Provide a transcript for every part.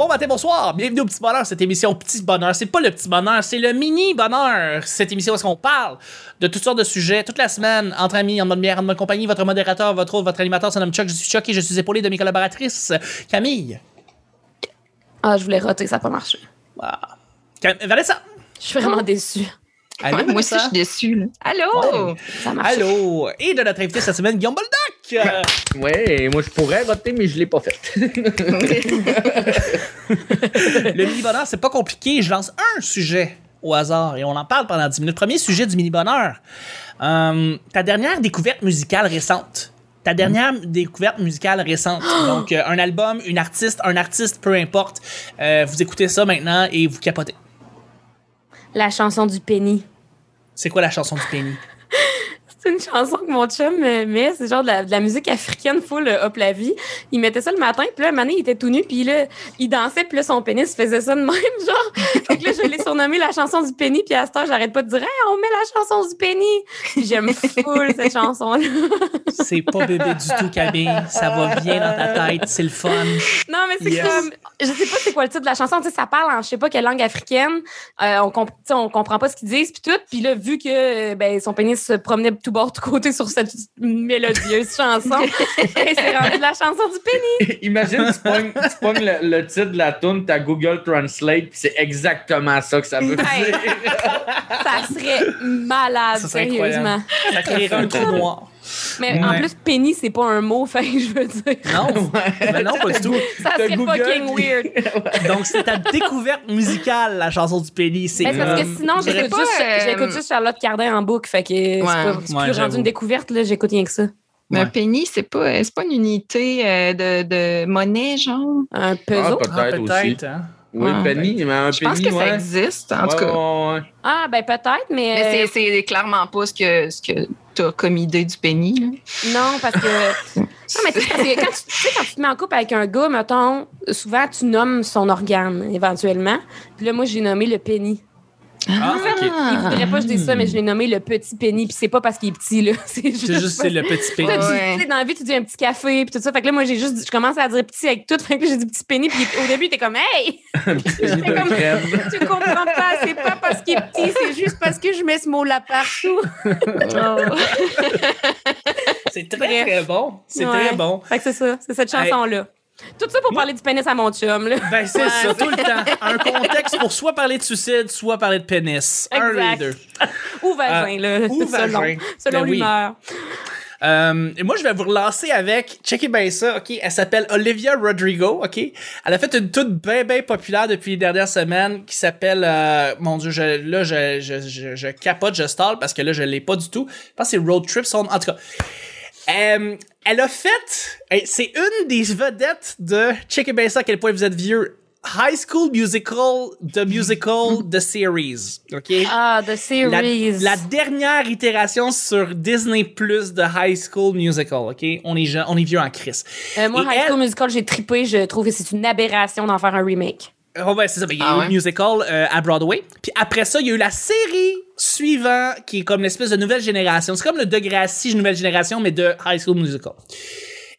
bon matin, bonsoir. Bienvenue au Petit Bonheur, cette émission Petit Bonheur. C'est pas le Petit Bonheur, c'est le Mini Bonheur. Cette émission où est-ce qu'on parle de toutes sortes de sujets toute la semaine, entre amis, en mode bière, en mode compagnie. Votre modérateur, votre autre, votre animateur, son nom Chuck. Je suis Chuck et je suis épaulé de mes collaboratrices. Camille. Ah, je voulais roter, ça n'a pas marché. Wow. Cam- Vanessa. Je suis vraiment déçue. Allô, Ouais, moi aussi, je suis déçue. là. Allô? Ça marche. Allô? Et de notre invité cette semaine, Guillaume Boldoc. Ouais, moi je pourrais voter, mais je l'ai pas fait. le Mini Bonheur, c'est pas compliqué. Je lance un sujet au hasard et on en parle pendant 10 minutes. Premier sujet du Mini Bonheur. Euh, ta dernière découverte musicale récente. Ta dernière découverte musicale récente. Donc, euh, un album, une artiste, un artiste, peu importe. Euh, vous écoutez ça maintenant et vous capotez. La chanson du Penny. C'est quoi la chanson du Penny? C'est une chanson que mon chum me met. C'est genre de la, de la musique africaine full euh, hop la vie. Il mettait ça le matin, puis là, donné, il était tout nu, puis là, il dansait, puis là, son pénis faisait ça de même, genre. Fait que là, je l'ai surnommé la chanson du Penny, puis à cette heure, j'arrête pas de dire, hey, on met la chanson du. Puis j'aime full cette chanson-là. C'est pas bébé du tout, Camille. Ça va bien dans ta tête. C'est le fun. Non, mais c'est Yes. comme. Je sais pas c'est quoi le titre de la chanson. Tu sais, ça parle en je sais pas quelle langue africaine. Euh, on, comp- on comprend pas ce qu'ils disent, puis tout. Puis là, vu que euh, ben, son pénis se promenait de tout bord, de tout côté sur cette mélodieuse chanson, c'est rendu la chanson du pénis. Imagine, tu pognes, tu pognes le, le titre de la tune, t'as Google Translate, puis c'est exactement ça que ça veut Hey. dire. Ça serait malade, Ça serait sérieusement. Ça créerait un trou noir. Mais en plus, pénis, c'est pas un mot, fait que je veux dire. Non, mais non, pas du tout. Ça serait fucking weird. Donc, c'est ta découverte musicale, la chanson du Penny. C'est parce que euh, sinon, j'écoute juste, euh, j'écoute juste Charlotte Cardin en boucle. Fait que c'est plus rendu une découverte, là, j'écoute rien que ça. Mais Ouais. un penny, c'est pas, c'est pas une unité euh, de, de monnaie, genre? Un Ah, puzzle? Ah, peut-être aussi. hein. Oui, Ouais. penny, mais un Je pense penny, que ouais. ça existe, en tout cas. ouais, ouais. Ah, ben peut-être, mais. Mais euh, c'est- c'est clairement pas ce que, ce que tu as comme idée du penny. là? Non, parce que. non, mais parce que quand tu, tu sais, quand tu te mets en couple avec un gars, mettons, souvent tu nommes son organe, éventuellement. Puis là, moi, j'ai nommé le penny. Ah, ok. Il voudrait pas que je dise ça, mais je l'ai nommé le petit penny. Puis c'est pas parce qu'il est petit, là. C'est juste. C'est juste c'est le petit Tu Penny. tu- Ouais. tu sais, dans la vie, tu dis un petit café, puis tout ça. Fait que là, moi, j'ai juste, je commence à dire petit avec tout. Fait que là, j'ai dit petit penny, puis au début, t'es comme, hey! Comme-. Tu comprends pas, c'est pas parce qu'il est petit, c'est juste parce que je mets ce mot-là partout. C'est très, très bon. C'est Ouais. très bon. Fait que c'est ça, c'est cette chanson-là. Tout ça pour parler du pénis à mon chum, là. Ben, c'est Ouais, ça, tout le temps. Un contexte pour soit parler de suicide, soit parler de pénis. Un des deux. Ou vagin, là. ou vagin. Selon Ben oui. l'humeur. Euh, et moi, je vais vous relancer avec, checkez bien ça, OK? Elle s'appelle Olivia Rodrigo, OK? Elle a fait une toute bien, bien populaire depuis les dernières semaines qui s'appelle, euh, mon Dieu, je, là, je, je, je, je capote, je stall parce que là, je l'ai pas du tout. Je pense que c'est Road Trip, son, en tout cas. Euh, elle a fait, c'est une des vedettes de, checkez bien ça à quel point vous êtes vieux, High School Musical, The Musical, The Series, OK? Ah, The Series. la dernière itération sur Disney Plus de High School Musical, ok? On est, on est vieux en crise. Euh, moi, Et High School elle- Musical, j'ai trippé. Je trouve que c'est une aberration d'en faire un remake. Oh ben c'est ça, ben, il y a Ah eu ouais? musical euh, à Broadway. Puis après ça, il y a eu la série suivante qui est comme l'espèce de nouvelle génération. C'est comme le Degrassi nouvelle génération, mais de High School Musical.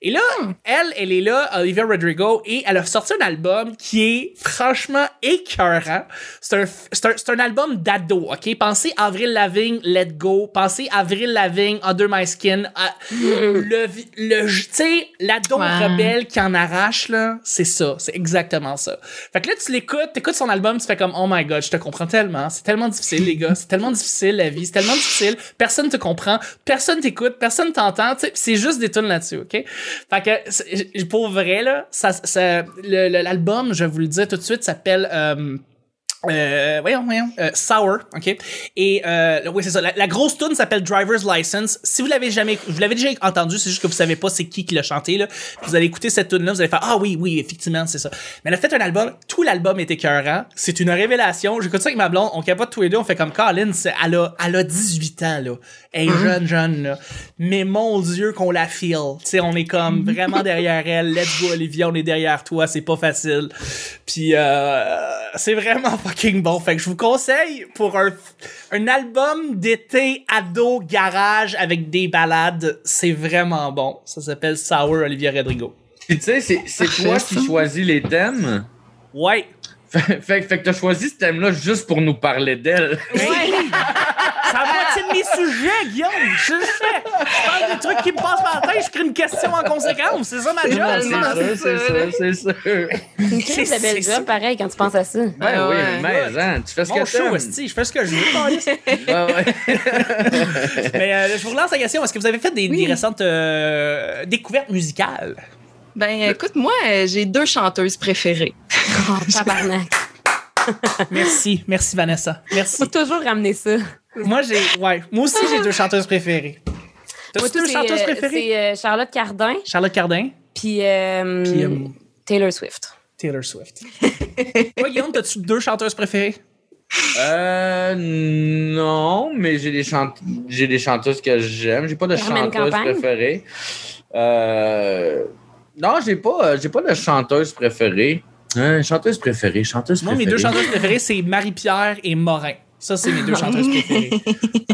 Et là, elle, elle est là, Olivia Rodrigo, et elle a sorti un album qui est franchement écœurant. C'est un, un, un album d'ado, OK? Pensez Avril Lavigne, Let Go. Pensez Avril Lavigne, Under My Skin. à- le, vi- le, tu sais, l'ado rebelle qui en arrache, là, c'est ça. C'est exactement ça. Fait que là, tu l'écoutes, t'écoutes son album, tu fais comme, oh my god, je te comprends tellement. C'est tellement difficile, les gars. C'est tellement difficile, la vie. C'est tellement difficile. Personne te comprend. Personne t'écoute. Personne t'entend. Tu sais, c'est juste des tunes là-dessus, OK? Fait que, pour vrai, là, ça, ça, l'album, je vous le dire tout de suite, s'appelle, euh, euh, voyons, voyons, euh, Sour, ok. Et euh, oui, c'est ça. La, la grosse tune s'appelle Driver's License. Si vous l'avez jamais, vous l'avez déjà entendu, c'est juste que vous savez pas c'est qui qui l'a chanté là. Vous allez écouter cette tune là, vous allez faire ah oui, oui, effectivement, c'est ça. Mais elle a fait un album, tout l'album est écœurant. C'est une révélation. J'écoute ça avec ma blonde, on capote tous les deux, on fait comme Colin, c'est- elle a, elle a 18 ans là, elle est jeune, jeune là. Mais mon Dieu qu'on la feel. Tu sais, on est comme vraiment derrière elle. Let's go Olivia, on est derrière toi, c'est pas facile. Puis euh, c'est vraiment fucking bon. Fait que je vous conseille pour un, un album d'été ado garage avec des balades, c'est vraiment bon. Ça s'appelle Sour Olivia Rodrigo. Puis tu sais, c'est c'est toi qui choisis les thèmes. Ouais. Fait, fait, fait que t'as choisi ce thème-là juste pour nous parler d'elle. C'est la moitié de mes sujets, Guillaume. Je. Je parle des trucs qui me passent par la tête, je crée une question en conséquence. C'est ça ma job. C'est sûr, c'est sûr. Une C'est- crise de belle c'est- job, pareil, quand tu penses à ça. Ouais, Ah oui, ouais. mais hein, tu fais ce Mon que show, t'aimes. esti, je fais ce que je veux. ouais. Mais euh, je vous relance la question. Est-ce que vous avez fait des, Oui. des récentes euh, découvertes musicales? Ben, écoute, moi, euh, j'ai deux chanteuses préférées. Oh, tabarnak. Merci. Merci, Vanessa. Merci. Faut toujours ramener ça. Moi, j'ai. Ouais. Moi aussi, j'ai deux chanteuses préférées. Moi, deux chanteuses euh, préférées? C'est euh, Charlotte Cardin, Charlotte Cardin, puis euh, puis euh, Taylor Swift. Taylor Swift. Toi, Guillaume, t'as-tu deux chanteuses préférées? Euh, non, mais j'ai des, chante... j'ai des chanteuses que j'aime. J'ai pas de chanteuse Campagne? préférée. Euh, non, j'ai pas, j'ai pas de chanteuse préférée. Hein, chanteuse préférée, chanteuse Moi, mes préférée. deux chanteuses préférées, c'est Marie-Pierre et Morin. Ça, c'est mes deux chanteuses préférées.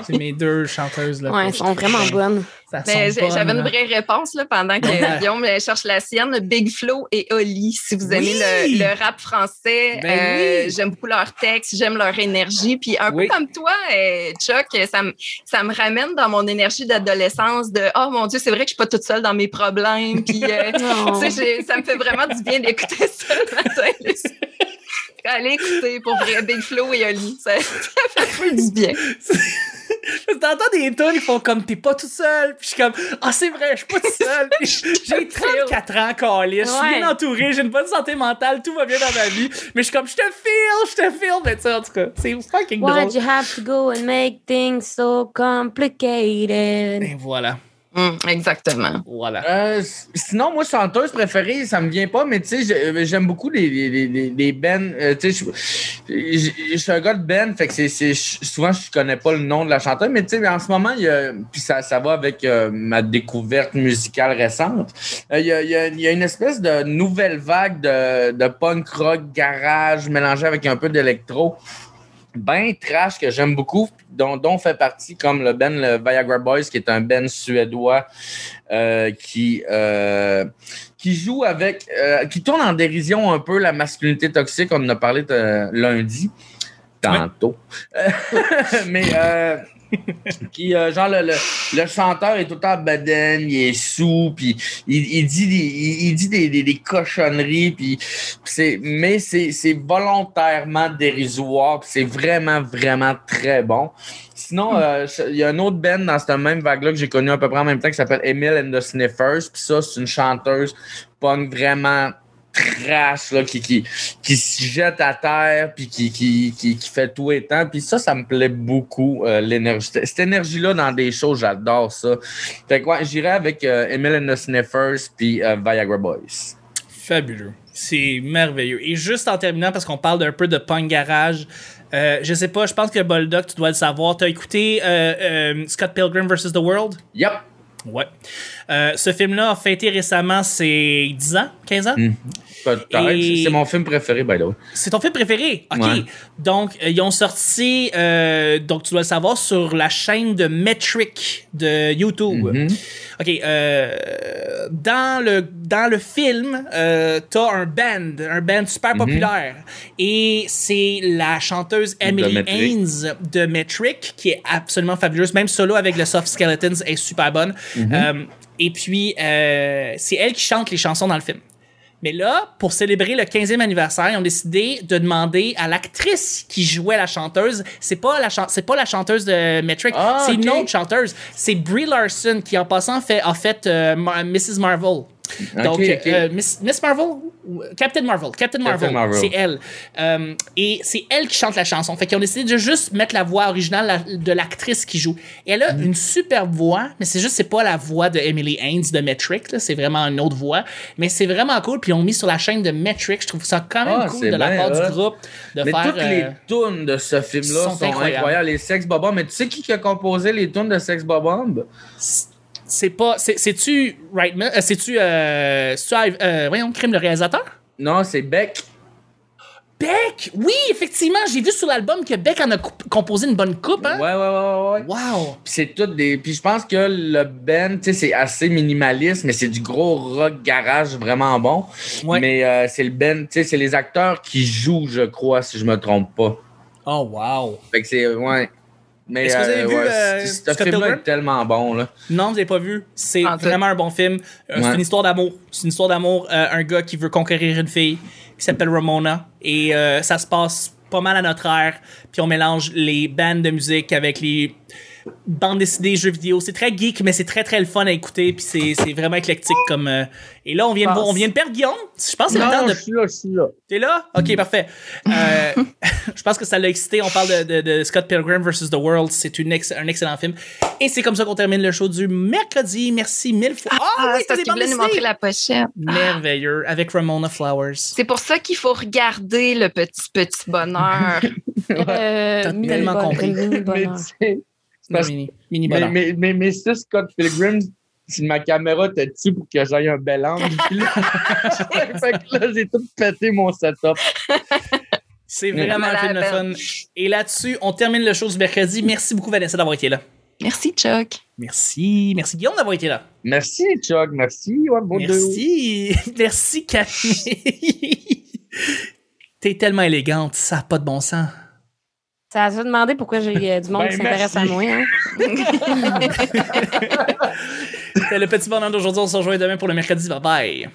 C'est mes deux chanteuses. Là, Ouais, elles sont vraiment bonnes. Ben, J'avais une vraie réponse là, pendant que. Guillaume euh, cherche la sienne. Big Flo et Oli. Si vous aimez Oui! le, le rap français, Ben euh, oui! j'aime beaucoup leurs textes, j'aime leur énergie. Puis un Oui. peu comme toi, euh, Chuck, ça me, ça me ramène dans mon énergie d'adolescence de Oh mon Dieu, c'est vrai que je suis pas toute seule dans mes problèmes. Puis euh, ça me fait vraiment du bien d'écouter ça le matin. Allez écouter pour vrai Big Flo et Oli. Ça, ça fait plus du bien. T'entends des tunes, ils font comme t'es pas tout seul. Puis je suis comme, ah, c'est vrai, je suis pas tout seul. J'ai 34 ans, Calis. Je suis Ouais. bien entouré, j'ai une bonne santé mentale, tout va bien dans ma vie. Mais je suis comme, je te feel, je te feel. Mais tu sais, en tout cas, c'est fucking drôle. Why'd you have to go and make things so complicated? Et voilà, Hum, exactement. voilà. Euh, sinon, moi, chanteuse préférée, ça me vient pas, mais tu sais, j'ai- j'aime beaucoup les, les, les, les- les bands. euh, tu sais, je- suis un gars de band, fait que c'est, souvent, je connais pas le nom de la chanteuse, mais tu sais, en ce moment, il y a, puis ça, ça va avec euh, ma découverte musicale récente, Euh, il y, a, il y a- il y a une espèce de nouvelle vague de, de punk rock garage mélangé avec un peu d'électro. Ben trash que j'aime beaucoup, dont, dont fait partie comme le band le Viagra Boys, qui est un band suédois euh, qui, euh, qui joue avec, euh, qui tourne en dérision un peu la masculinité toxique. On en a parlé lundi, tantôt. Mais euh, qui, euh, genre, le, le, le chanteur est tout le temps bedaine, il est sous, puis il, il dit des, il, il dit des, des, des cochonneries, puis c'est, mais c'est, volontairement dérisoire, c'est vraiment, vraiment très bon. Sinon, euh, il y a un autre band dans cette même vague-là que j'ai connu à peu près en même temps qui s'appelle Emile and the Sniffers. Puis ça, c'est une chanteuse punk vraiment trash là, qui, qui, qui se jette à terre puis qui, qui, qui, qui fait tout et temps. Puis ça, ça me plaît beaucoup, euh, l'énergie. Cette énergie-là dans des shows, j'adore ça. Fait que ouais, j'irai avec euh, Emile and the Sniffers puis euh, Viagra Boys. Fabuleux. C'est merveilleux. Et juste en terminant, parce qu'on parle d'un peu de punk garage, euh, je sais pas, je pense que Boldock, tu dois le savoir. T'as écouté euh, euh, Scott Pilgrim vs. The World? Yep. Ouais. Euh, ce film-là a fêté récemment ses 10 ans, 15 ans? Mm. Peut-être. Et- C'est mon film préféré, by the way. C'est ton film préféré? OK. Ouais. Donc, euh, ils ont sorti, euh, donc tu dois le savoir, sur la chaîne de Metric de YouTube. Mhm. OK. euh, dans, le, dans le film, t'as un band, un band super Mhm. populaire. Et c'est la chanteuse Emily Metric. Haynes de Metric, qui est absolument fabuleuse. Même solo avec le Soft Skeletons est super bonne. Mhm. Euh, et puis, euh, c'est elle qui chante les chansons dans le film. Mais là, pour célébrer le 15e anniversaire, ils ont décidé de demander à l'actrice qui jouait la chanteuse, c'est pas la c'est pas la chanteuse de Metric, Ah, c'est une autre chanteuse, c'est Brie Larson qui en passant fait a fait euh, Mrs Marvel. Donc ok. euh, Miss, Miss Marvel Captain Marvel, Captain Marvel, Marvel. c'est elle. Euh, et c'est elle qui chante la chanson. Fait qu'ils ont décidé de juste mettre la voix originale de l'actrice qui joue. Et elle a Mm. une superbe voix, mais c'est juste c'est pas la voix de Emily Haynes de Metric, c'est vraiment une autre voix, mais c'est vraiment cool puis ils ont mis sur la chaîne de Metric, je trouve ça quand même Ah, cool de la part du groupe de Mais faire toutes les euh, tunes de ce film-là sont sont, incroyables. incroyables. Les Sex Bob Mais tu sais qui a composé les tunes de Sex Bob c'est pas c'est c'est-tu Reitman euh, c'est-tu euh, euh, voyons crime le réalisateur? Non, c'est Beck. Beck! Oui, effectivement, j'ai vu sur l'album que Beck en a composé une bonne coupe, hein? Ouais, ouais, ouais, ouais. ouais. Wow! Puis c'est tout des. Puis je pense que le band, tu sais, c'est assez minimaliste, mais c'est du gros rock garage vraiment bon. Ouais. Mais euh, c'est le band, tu sais, c'est les acteurs qui jouent, je crois, si je me trompe pas. Oh, wow! Fait que c'est. Ouais. Mais Est-ce que vous avez vu, ouais, euh, ce film-là est tellement bon, là. Non, vous n'avez pas vu. C'est En vraiment un bon film. Euh, C'est une histoire d'amour. C'est une histoire d'amour. euh, un gars qui veut conquérir une fille qui s'appelle Ramona. Et euh, ça se passe pas mal à notre ère. Puis on mélange les bandes de musique avec les bandes dessinées, jeux vidéo. C'est très geek, mais c'est très très le fun à écouter. Puis c'est c'est vraiment éclectique comme. euh, Et là, on vient, de, on vient de perdre Guillaume. Je pense que c'est le Non, temps non, de. je suis là, je suis là. T'es là? Ok, parfait. Euh, je pense que ça l'a excité. On parle de, de- de Scott Pilgrim vs. The World. C'est une ex- un excellent film. Et c'est comme ça qu'on termine le show du mercredi. Merci mille fois. Ah, Ah, oui, c'est parce nous montrer la pochette. Merveilleux. Avec Ramona Flowers. C'est pour ça qu'il faut regarder le petit, petit bonheur. Euh, T'as tellement compris. Mini Mais parce- Mini, mini mais, mais, mais, mais si Scott Pilgrim, si ma caméra était dessus pour que j'aille un bel angle, puis là, fait que là, j'ai tout pété mon setup. C'est vraiment un film de fun. Et là-dessus, on termine le show du mercredi. Merci beaucoup, Vanessa, d'avoir été là. Merci, Chuck. Merci. Merci, Guillaume, d'avoir été là. Merci, Chuck. Merci. Ouais, bon deux. Merci. Merci, Camille. T'es tellement élégante. Ça n'a pas de bon sens. Ça a demandé pourquoi j'ai euh, du monde Ben, qui s'intéresse à moi. Hein? C'était le petit bonheur d'aujourd'hui. On se rejoint demain pour le mercredi. Bye bye.